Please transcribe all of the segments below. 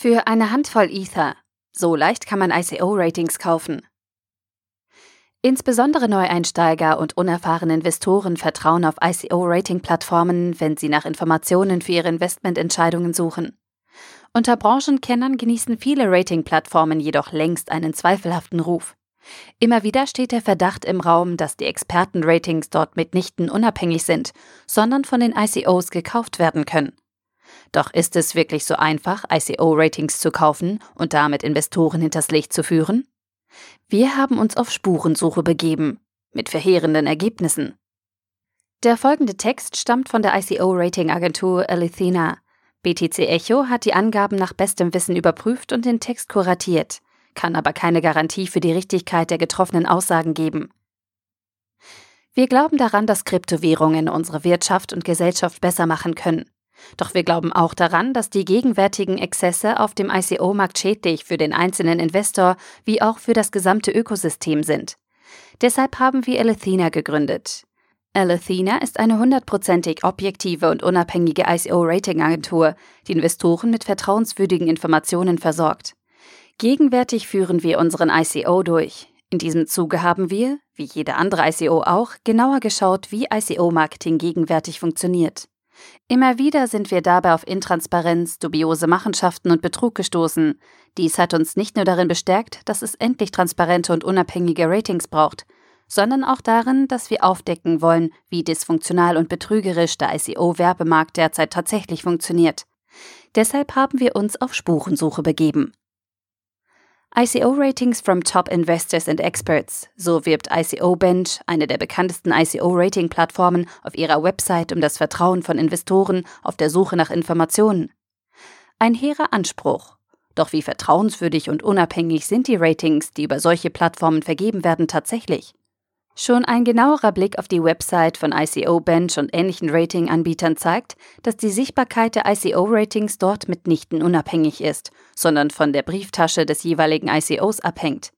Für eine Handvoll Ether. So leicht kann man ICO-Ratings kaufen. Insbesondere Neueinsteiger und unerfahrene Investoren vertrauen auf ICO-Rating-Plattformen, wenn sie nach Informationen für ihre Investmententscheidungen suchen. Unter Branchenkennern genießen viele Rating-Plattformen jedoch längst einen zweifelhaften Ruf. Immer wieder steht der Verdacht im Raum, dass die Expertenratings dort mitnichten unabhängig sind, sondern von den ICOs gekauft werden können. Doch ist es wirklich so einfach, ICO-Ratings zu kaufen und damit Investoren hinters Licht zu führen? Wir haben uns auf Spurensuche begeben, mit verheerenden Ergebnissen. Der folgende Text stammt von der ICO-Rating-Agentur Alithina. BTC Echo hat die Angaben nach bestem Wissen überprüft und den Text kuratiert, kann aber keine Garantie für die Richtigkeit der getroffenen Aussagen geben. Wir glauben daran, dass Kryptowährungen unsere Wirtschaft und Gesellschaft besser machen können. Doch wir glauben auch daran, dass die gegenwärtigen Exzesse auf dem ICO-Markt schädlich für den einzelnen Investor wie auch für das gesamte Ökosystem sind. Deshalb haben wir Alethina gegründet. Alethina ist eine hundertprozentig objektive und unabhängige ICO-Rating-Agentur, die Investoren mit vertrauenswürdigen Informationen versorgt. Gegenwärtig führen wir unseren ICO durch. In diesem Zuge haben wir, wie jede andere ICO auch, genauer geschaut, wie ICO-Marketing gegenwärtig funktioniert. Immer wieder sind wir dabei auf Intransparenz, dubiose Machenschaften und Betrug gestoßen. Dies hat uns nicht nur darin bestärkt, dass es endlich transparente und unabhängige Ratings braucht, sondern auch darin, dass wir aufdecken wollen, wie dysfunktional und betrügerisch der ICO-Werbemarkt derzeit tatsächlich funktioniert. Deshalb haben wir uns auf Spurensuche begeben. ICO Ratings from Top Investors and Experts. So wirbt ICO Bench, eine der bekanntesten ICO-Rating-Plattformen, auf ihrer Website um das Vertrauen von Investoren auf der Suche nach Informationen. Ein hehrer Anspruch. Doch wie vertrauenswürdig und unabhängig sind die Ratings, die über solche Plattformen vergeben werden, tatsächlich? Schon ein genauerer Blick auf die Website von ICO Bench und ähnlichen Rating-Anbietern zeigt, dass die Sichtbarkeit der ICO-Ratings dort mitnichten unabhängig ist, sondern von der Brieftasche des jeweiligen ICOs abhängt.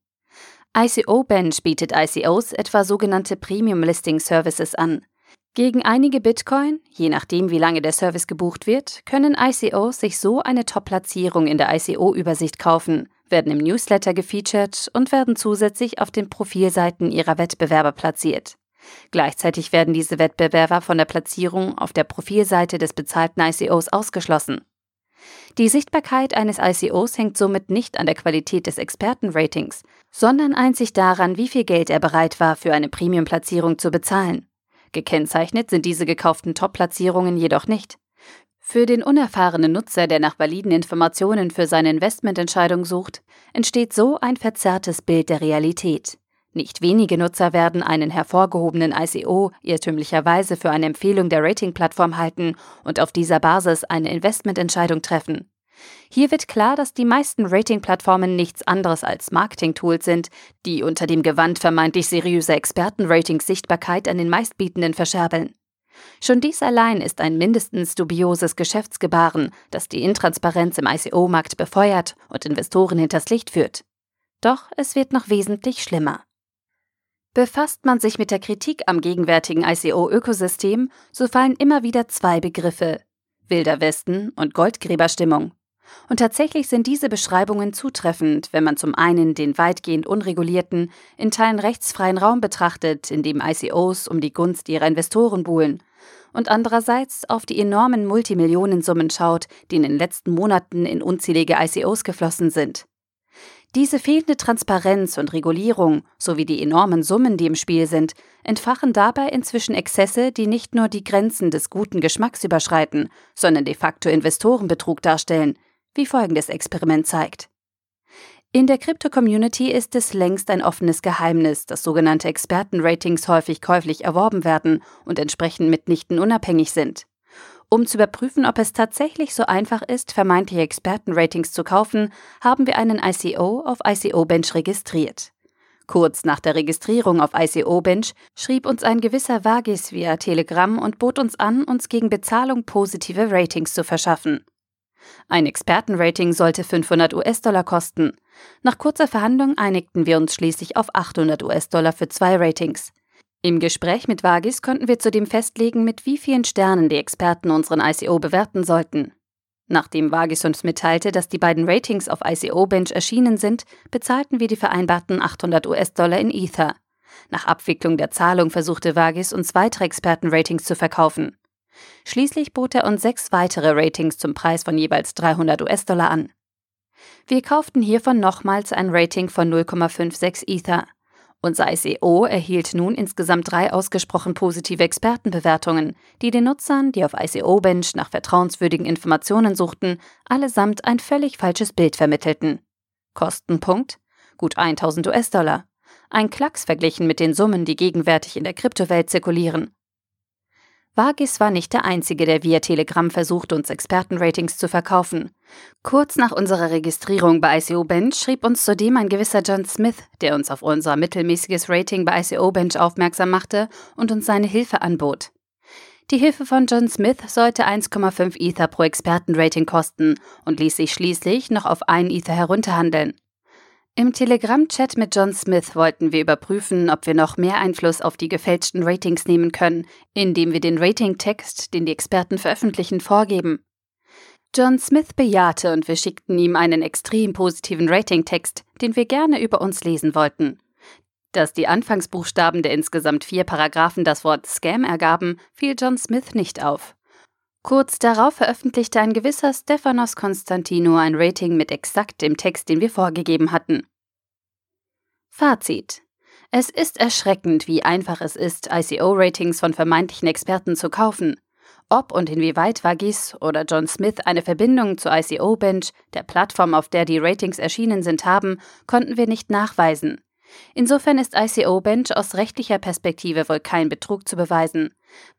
ICO Bench bietet ICOs etwa sogenannte Premium Listing Services an. Gegen einige Bitcoin, je nachdem wie lange der Service gebucht wird, können ICOs sich so eine Top-Platzierung in der ICO-Übersicht kaufen, werden im Newsletter gefeatured und werden zusätzlich auf den Profilseiten ihrer Wettbewerber platziert. Gleichzeitig werden diese Wettbewerber von der Platzierung auf der Profilseite des bezahlten ICOs ausgeschlossen. Die Sichtbarkeit eines ICOs hängt somit nicht an der Qualität des Expertenratings, sondern einzig daran, wie viel Geld er bereit war, für eine Premium-Platzierung zu bezahlen. Gekennzeichnet sind diese gekauften Top-Platzierungen jedoch nicht. Für den unerfahrenen Nutzer, der nach validen Informationen für seine Investmententscheidung sucht, entsteht so ein verzerrtes Bild der Realität. Nicht wenige Nutzer werden einen hervorgehobenen ICO irrtümlicherweise für eine Empfehlung der Ratingplattform halten und auf dieser Basis eine Investmententscheidung treffen. Hier wird klar, dass die meisten Ratingplattformen nichts anderes als Marketing-Tools sind, die unter dem Gewand vermeintlich seriöser Expertenratings Sichtbarkeit an den meistbietenden verscherbeln. Schon dies allein ist ein mindestens dubioses Geschäftsgebaren, das die Intransparenz im ICO-Markt befeuert und Investoren hinters Licht führt. Doch es wird noch wesentlich schlimmer. Befasst man sich mit der Kritik am gegenwärtigen ICO-Ökosystem, so fallen immer wieder zwei Begriffe Wilder Westen und Goldgräberstimmung. Und tatsächlich sind diese Beschreibungen zutreffend, wenn man zum einen den weitgehend unregulierten, in Teilen rechtsfreien Raum betrachtet, in dem ICOs um die Gunst ihrer Investoren buhlen, und andererseits auf die enormen Multimillionensummen schaut, die in den letzten Monaten in unzählige ICOs geflossen sind. Diese fehlende Transparenz und Regulierung sowie die enormen Summen, die im Spiel sind, entfachen dabei inzwischen Exzesse, die nicht nur die Grenzen des guten Geschmacks überschreiten, sondern de facto Investorenbetrug darstellen, wie folgendes Experiment zeigt. In der Krypto-Community ist es längst ein offenes Geheimnis, dass sogenannte Expertenratings häufig käuflich erworben werden und entsprechend mitnichten unabhängig sind. Um zu überprüfen, ob es tatsächlich so einfach ist, vermeintliche Expertenratings zu kaufen, haben wir einen ICO auf ICO Bench registriert. Kurz nach der Registrierung auf ICO Bench schrieb uns ein gewisser Vagis via Telegram und bot uns an, uns gegen Bezahlung positive Ratings zu verschaffen. Ein Expertenrating sollte 500 US-Dollar kosten. Nach kurzer Verhandlung einigten wir uns schließlich auf 800 US-Dollar für zwei Ratings. Im Gespräch mit Vagis konnten wir zudem festlegen, mit wie vielen Sternen die Experten unseren ICO bewerten sollten. Nachdem Vagis uns mitteilte, dass die beiden Ratings auf ICO Bench erschienen sind, bezahlten wir die vereinbarten 800 US-Dollar in Ether. Nach Abwicklung der Zahlung versuchte Vagis uns weitere Expertenratings zu verkaufen. Schließlich bot er uns sechs weitere Ratings zum Preis von jeweils 300 US-Dollar an. Wir kauften hiervon nochmals ein Rating von 0,56 Ether. Unser ICO erhielt nun insgesamt drei ausgesprochen positive Expertenbewertungen, die den Nutzern, die auf ICO Bench nach vertrauenswürdigen Informationen suchten, allesamt ein völlig falsches Bild vermittelten. Kostenpunkt? Gut 1000 US-Dollar. Ein Klacks verglichen mit den Summen, die gegenwärtig in der Kryptowelt zirkulieren. Vagis war nicht der Einzige, der via Telegram versucht, uns Expertenratings zu verkaufen. Kurz nach unserer Registrierung bei ICO Bench schrieb uns zudem ein gewisser John Smith, der uns auf unser mittelmäßiges Rating bei ICO Bench aufmerksam machte und uns seine Hilfe anbot. Die Hilfe von John Smith sollte 1,5 Ether pro Expertenrating kosten und ließ sich schließlich noch auf 1 Ether herunterhandeln. Im Telegram-Chat mit John Smith wollten wir überprüfen, ob wir noch mehr Einfluss auf die gefälschten Ratings nehmen können, indem wir den Ratingtext, den die Experten veröffentlichen, vorgeben. John Smith bejahte und wir schickten ihm einen extrem positiven Ratingtext, den wir gerne über uns lesen wollten. Dass die Anfangsbuchstaben der insgesamt vier Paragraphen das Wort Scam ergaben, fiel John Smith nicht auf. Kurz darauf veröffentlichte ein gewisser Stephanos Konstantino ein Rating mit exakt dem Text, den wir vorgegeben hatten. Fazit. Es ist erschreckend, wie einfach es ist, ICO-Ratings von vermeintlichen Experten zu kaufen. Ob und inwieweit Vagis oder John Smith eine Verbindung zu ICO Bench, der Plattform, auf der die Ratings erschienen sind, haben, konnten wir nicht nachweisen. Insofern ist ICO Bench aus rechtlicher Perspektive wohl kein Betrug zu beweisen.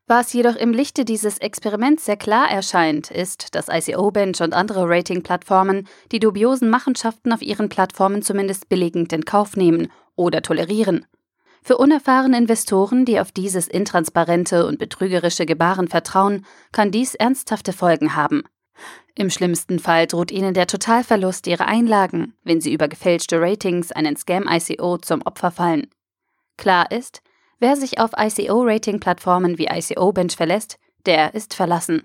Was jedoch im Lichte dieses Experiments sehr klar erscheint, ist, dass ICO Bench und andere Rating-Plattformen die dubiosen Machenschaften auf ihren Plattformen zumindest billigend in Kauf nehmen oder tolerieren. Für unerfahrene Investoren, die auf dieses intransparente und betrügerische Gebaren vertrauen, kann dies ernsthafte Folgen haben. Im schlimmsten Fall droht ihnen der Totalverlust ihrer Einlagen, wenn sie über gefälschte Ratings einen Scam-ICO zum Opfer fallen. Klar ist, wer sich auf ICO-Rating-Plattformen wie ICO Bench verlässt, der ist verlassen.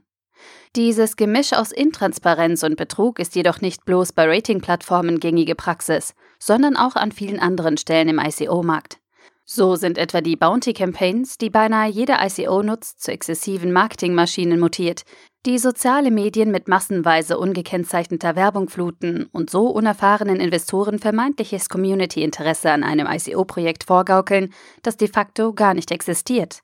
Dieses Gemisch aus Intransparenz und Betrug ist jedoch nicht bloß bei Rating-Plattformen gängige Praxis, sondern auch an vielen anderen Stellen im ICO-Markt. So sind etwa die Bounty Campaigns, die beinahe jeder ICO nutzt, zu exzessiven Marketingmaschinen mutiert, die soziale Medien mit massenweise ungekennzeichneter Werbung fluten und so unerfahrenen Investoren vermeintliches Community-Interesse an einem ICO-Projekt vorgaukeln, das de facto gar nicht existiert.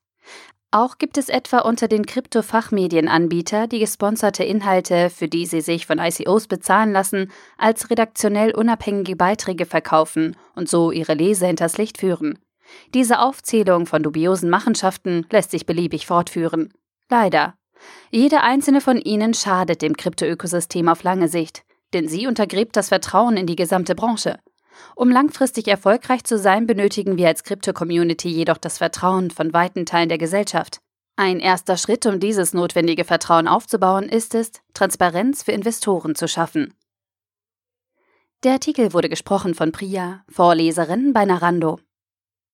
Auch gibt es etwa unter den Krypto-Fachmedienanbieter, die gesponserte Inhalte, für die sie sich von ICOs bezahlen lassen, als redaktionell unabhängige Beiträge verkaufen und so ihre Leser hinters Licht führen. Diese Aufzählung von dubiosen Machenschaften lässt sich beliebig fortführen. Leider. Jede einzelne von ihnen schadet dem Kryptoökosystem auf lange Sicht, denn sie untergräbt das Vertrauen in die gesamte Branche. Um langfristig erfolgreich zu sein, benötigen wir als Krypto-Community jedoch das Vertrauen von weiten Teilen der Gesellschaft. Ein erster Schritt, um dieses notwendige Vertrauen aufzubauen, ist es, Transparenz für Investoren zu schaffen. Der Artikel wurde gesprochen von Priya, Vorleserin bei Narando.